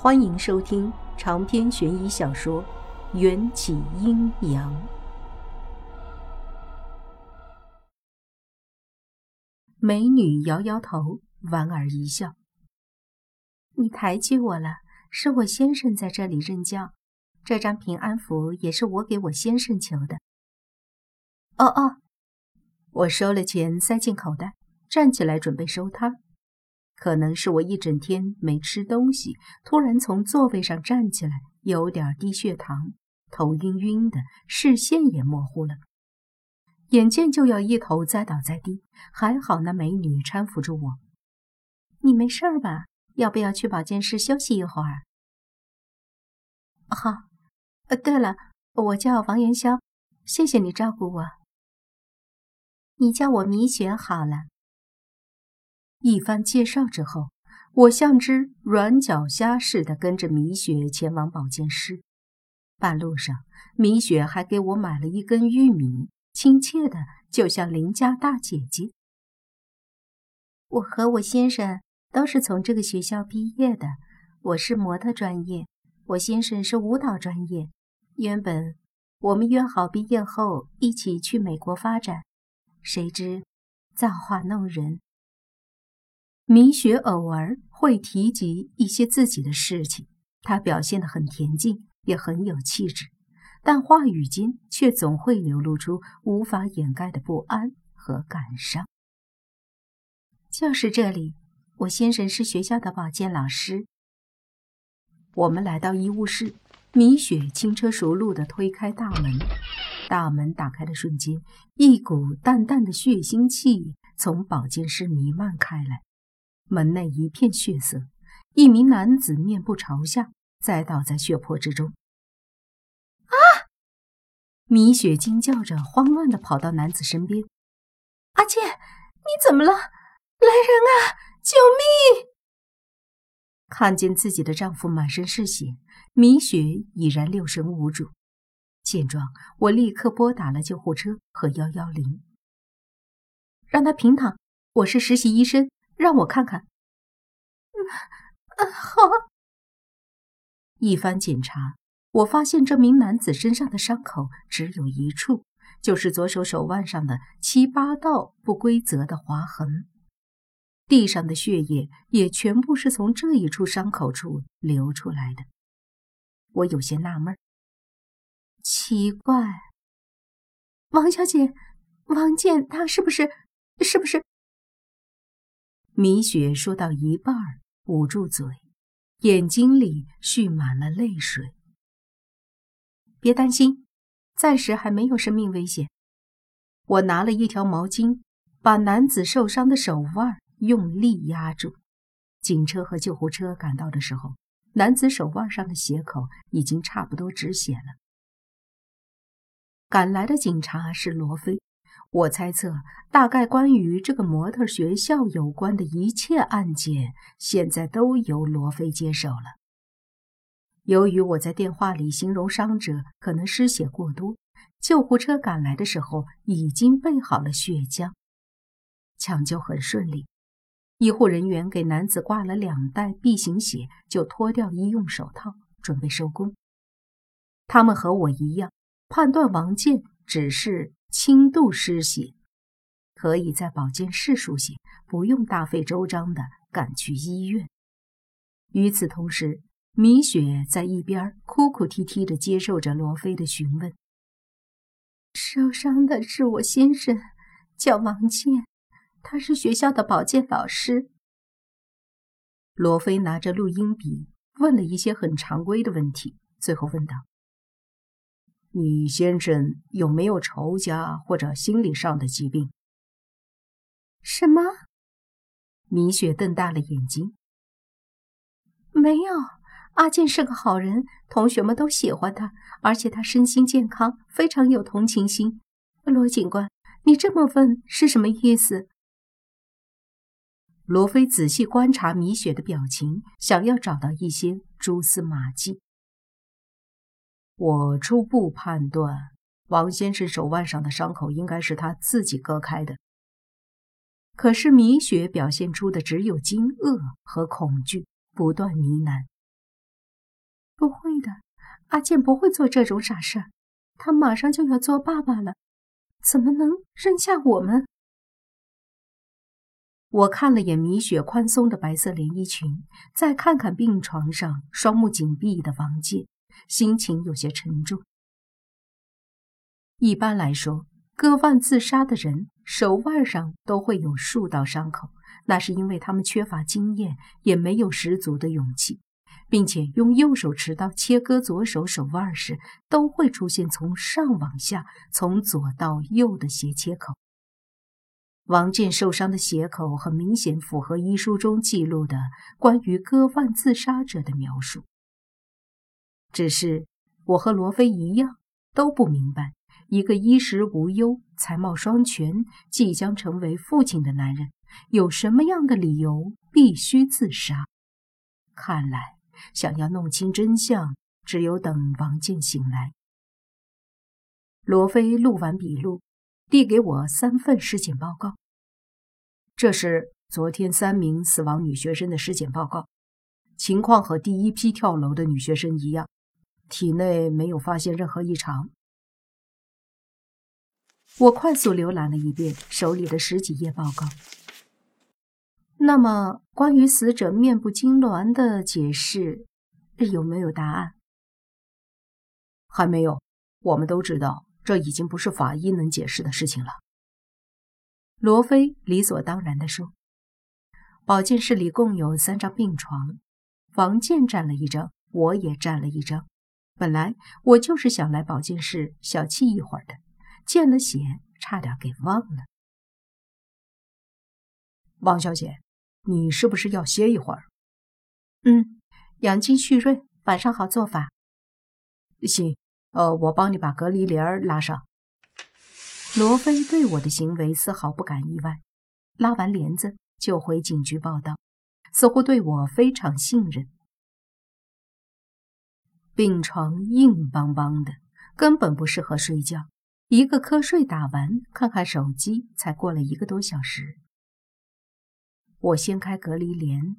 欢迎收听长篇悬疑小说《缘起阴阳》。美女摇摇头，莞尔一笑：“你抬举我了，是我先生在这里任教，这张平安符也是我给我先生求的。”哦哦，我收了钱，塞进口袋，站起来准备收摊。可能是我一整天没吃东西，突然从座位上站起来，有点低血糖，头晕晕的，视线也模糊了，眼见就要一头栽倒在地。还好那美女搀扶住我：“你没事吧？要不要去保健室休息一会儿？”“好。”“呃，对了，我叫王元宵，谢谢你照顾我。你叫我米雪好了。”一番介绍之后，我像只软脚虾似的跟着米雪前往保健室。半路上，米雪还给我买了一根玉米，亲切的就像邻家大姐姐。我和我先生都是从这个学校毕业的，我是模特专业，我先生是舞蹈专业。原本我们约好毕业后一起去美国发展，谁知造化弄人。米雪偶尔会提及一些自己的事情，她表现得很恬静，也很有气质，但话语间却总会流露出无法掩盖的不安和感伤。就是这里，我先生是学校的保健老师。我们来到医务室，米雪轻车熟路地推开大门，大门打开的瞬间，一股淡淡的血腥气从保健室弥漫开来。门内一片血色，一名男子面部朝下，栽倒在血泊之中。啊！米雪惊叫着，慌乱的跑到男子身边：“阿健，你怎么了？来人啊！救命！”看见自己的丈夫满身是血，米雪已然六神无主。见状，我立刻拨打了救护车和幺幺零，让他平躺。我是实习医生。让我看看。嗯，好。一番检查，我发现这名男子身上的伤口只有一处，就是左手手腕上的七八道不规则的划痕。地上的血液也全部是从这一处伤口处流出来的。我有些纳闷，奇怪，王小姐，王健他是不是，是不是？米雪说到一半，捂住嘴，眼睛里蓄满了泪水。别担心，暂时还没有生命危险。我拿了一条毛巾，把男子受伤的手腕用力压住。警车和救护车赶到的时候，男子手腕上的血口已经差不多止血了。赶来的警察是罗非。我猜测，大概关于这个模特学校有关的一切案件，现在都由罗非接手了。由于我在电话里形容伤者可能失血过多，救护车赶来的时候已经备好了血浆，抢救很顺利。医护人员给男子挂了两袋 B 型血，就脱掉医用手套，准备收工。他们和我一样，判断王健只是。轻度失血，可以在保健室输血，不用大费周章的赶去医院。与此同时，米雪在一边哭哭啼啼的接受着罗非的询问。受伤的是我先生，叫王健，他是学校的保健老师。罗非拿着录音笔问了一些很常规的问题，最后问道。你先生有没有仇家或者心理上的疾病？什么？米雪瞪大了眼睛。没有，阿健是个好人，同学们都喜欢他，而且他身心健康，非常有同情心。罗警官，你这么问是什么意思？罗非仔细观察米雪的表情，想要找到一些蛛丝马迹。我初步判断，王先生手腕上的伤口应该是他自己割开的。可是米雪表现出的只有惊愕和恐惧，不断呢喃：“不会的阿健不会做这种傻事儿，他马上就要做爸爸了，怎么能扔下我们？我看了眼米雪宽松的白色连衣裙，再看看病床上双目紧闭的王健，心情有些沉重。一般来说，割腕自杀的人手腕上都会有数道伤口，那是因为他们缺乏经验，也没有十足的勇气，并且用右手持刀切割左手手腕时，都会出现从上往下、从左到右的斜切口。王健受伤的血口很明显符合医书中记录的关于割腕自杀者的描述。只是我和罗非一样都不明白，一个衣食无忧、才貌双全、即将成为父亲的男人，有什么样的理由必须自杀？看来，想要弄清真相，只有等王健醒来。罗非录完笔录。递给我三份尸检报告。这是昨天三名死亡女学生的尸检报告，情况和第一批跳楼的女学生一样，体内没有发现任何异常。我快速浏览了一遍手里的十几页报告。那么，关于死者面部痉挛的解释，有没有答案？还没有。我们都知道。这已经不是法医能解释的事情了。罗非理所当然地说：“保健室里共有三张病床，王健占了一张，我也占了一张。本来我就是想来保健室小憩一会儿的，见了血，差点给忘了。”王小姐，你是不是要歇一会儿？嗯，养精蓄锐，晚上好做法。行。呃，我帮你把隔离帘拉上。罗非对我的行为丝毫不感意外，拉完帘子就回警局报道，似乎对我非常信任。病床硬邦邦的，根本不适合睡觉。一个瞌睡打完，看看手机，才过了一个多小时。我掀开隔离帘，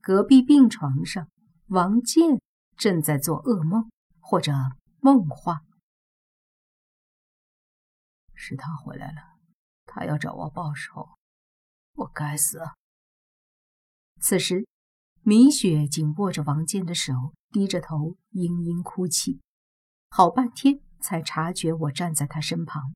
隔壁病床上，王健正在做噩梦，或者……梦话，是他回来了，他要找我报仇，我该死。此时，米雪紧握着王健的手，低着头嘤嘤哭泣，好半天才察觉我站在他身旁。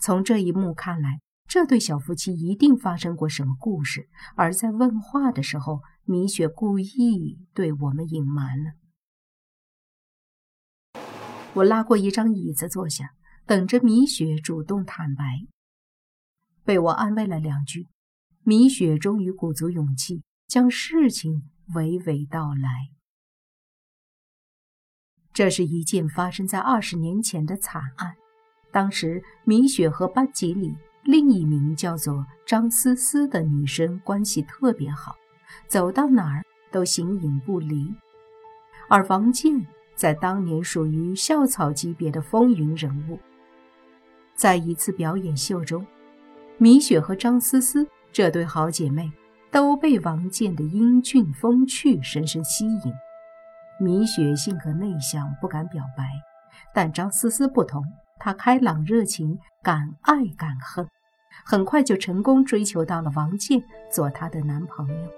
从这一幕看来，这对小夫妻一定发生过什么故事，而在问话的时候，米雪故意对我们隐瞒了。我拉过一张椅子坐下，等着米雪主动坦白。被我安慰了两句，米雪终于鼓足勇气，将事情娓娓道来。这是一件发生在二十年前的惨案。当时，米雪和班级里另一名叫做张思思的女生关系特别好，走到哪儿都形影不离，而王健。在当年属于校草级别的风云人物。在一次表演秀中，米雪和张思思这对好姐妹都被王健的英俊风趣深深吸引。米雪性格内向，不敢表白，但张思思不同，她开朗热情，敢爱敢恨，很快就成功追求到了王健，做她的男朋友。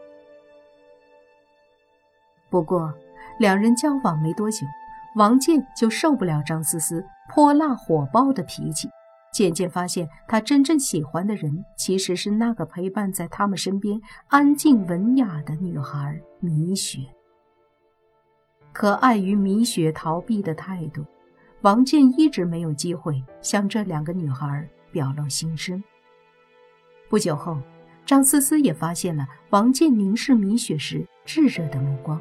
不过，两人交往没多久，王健就受不了张思思泼辣火爆的脾气，渐渐发现他真正喜欢的人其实是那个陪伴在他们身边、安静文雅的女孩米雪。可碍于米雪逃避的态度，王健一直没有机会向这两个女孩表露心声。不久后，张思思也发现了王健凝视米雪时炙热的目光。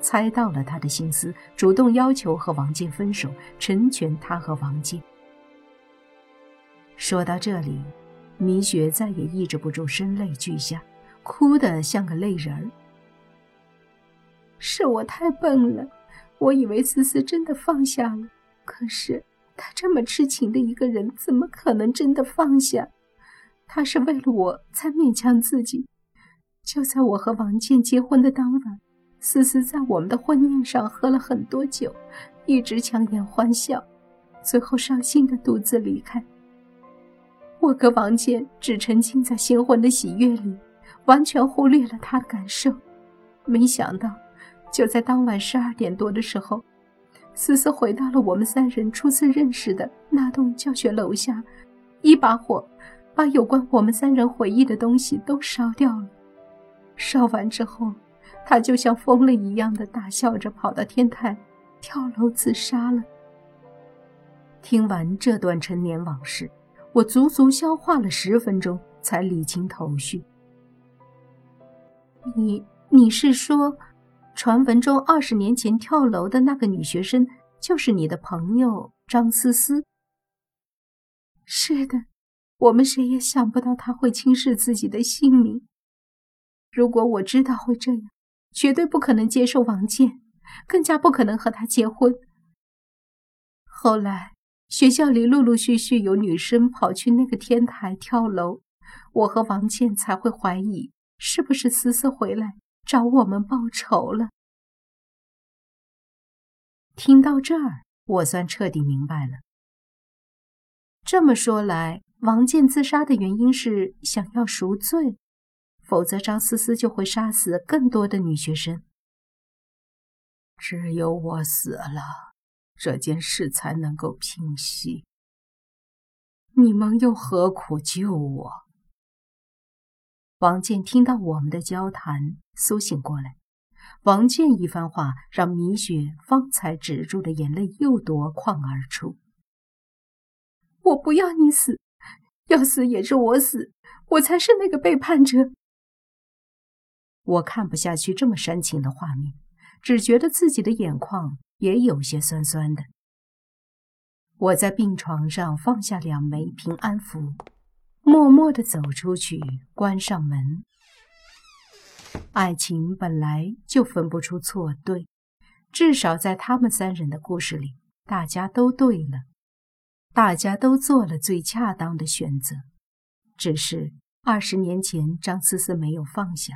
猜到了他的心思，主动要求和王健分手，成全他和王健。说到这里，米雪再也抑制不住声泪俱下，哭得像个泪人儿。是我太笨了，我以为思思真的放下了，可是他这么痴情的一个人，怎么可能真的放下？他是为了我才勉强自己。就在我和王倩结婚的当晚。思思在我们的婚宴上喝了很多酒，一直强颜欢笑，最后伤心的独自离开。我和王建只沉浸在新婚的喜悦里，完全忽略了他的感受。没想到，就在当晚十二点多的时候，思思回到了我们三人初次认识的那栋教学楼下，一把火把有关我们三人回忆的东西都烧掉了。烧完之后，他就像疯了一样的大笑着跑到天台，跳楼自杀了。听完这段陈年往事，我足足消化了十分钟，才理清头绪。你你是说，传闻中二十年前跳楼的那个女学生，就是你的朋友张思思？是的，我们谁也想不到她会轻视自己的性命。如果我知道会这样，绝对不可能接受王建，更加不可能和他结婚。后来学校里陆陆续续有女生跑去那个天台跳楼，我和王建才会怀疑是不是思思回来找我们报仇了。听到这儿，我算彻底明白了。这么说来，王建自杀的原因是想要赎罪。否则，张思思就会杀死更多的女学生。只有我死了，这件事才能够平息。你们又何苦救我？王健听到我们的交谈，苏醒过来。王健一番话，让米雪方才止住的眼泪又夺眶而出。我不要你死，要死也是我死，我才是那个背叛者。我看不下去这么煽情的画面，只觉得自己的眼眶也有些酸酸的。我在病床上放下两枚平安符，默默地走出去，关上门。爱情本来就分不出错对，至少在他们三人的故事里，大家都对了，大家都做了最恰当的选择。只是二十年前，张思思没有放下。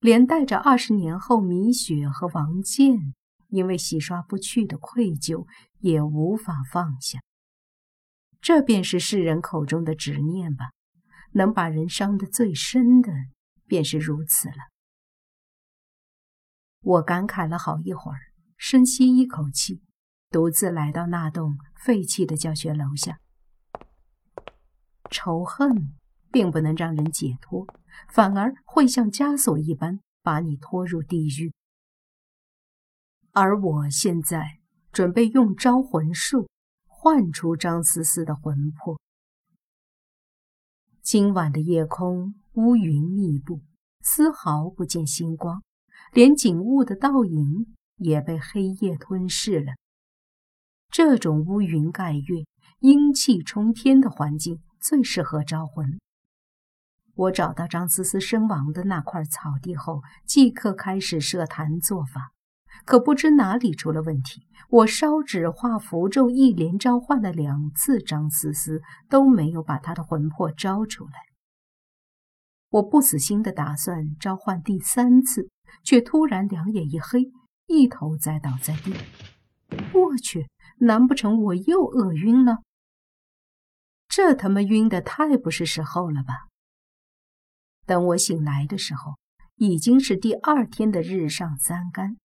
连带着二十年后，米雪和王建因为洗刷不去的愧疚，也无法放下。这便是世人口中的执念吧？能把人伤得最深的，便是如此了。我感慨了好一会儿，深吸一口气，独自来到那栋废弃的教学楼下。仇恨并不能让人解脱。反而会像枷锁一般把你拖入地狱。而我现在准备用招魂术唤出张思思的魂魄。今晚的夜空乌云密布，丝毫不见星光，连景物的倒影也被黑夜吞噬了。这种乌云盖月、阴气冲天的环境，最适合招魂。我找到张思思身亡的那块草地后，即刻开始设坛做法。可不知哪里出了问题，我烧纸画符咒，一连召唤了两次张思思，都没有把她的魂魄招出来。我不死心的打算召唤第三次，却突然两眼一黑，一头栽倒在地。我去，难不成我又饿晕了？这他妈晕的太不是时候了吧！等我醒来的时候，已经是第二天的日上三竿。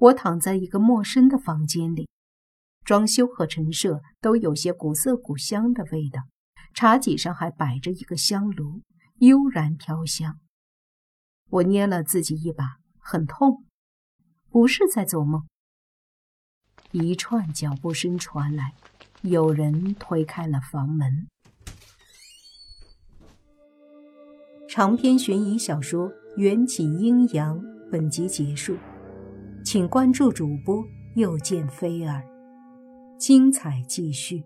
我躺在一个陌生的房间里，装修和陈设都有些古色古香的味道。茶几上还摆着一个香炉，悠然飘香。我捏了自己一把，很痛，不是在做梦。一串脚步声传来，有人推开了房门。长篇悬疑小说《缘起阴阳》本集结束，请关注主播又见菲儿，精彩继续。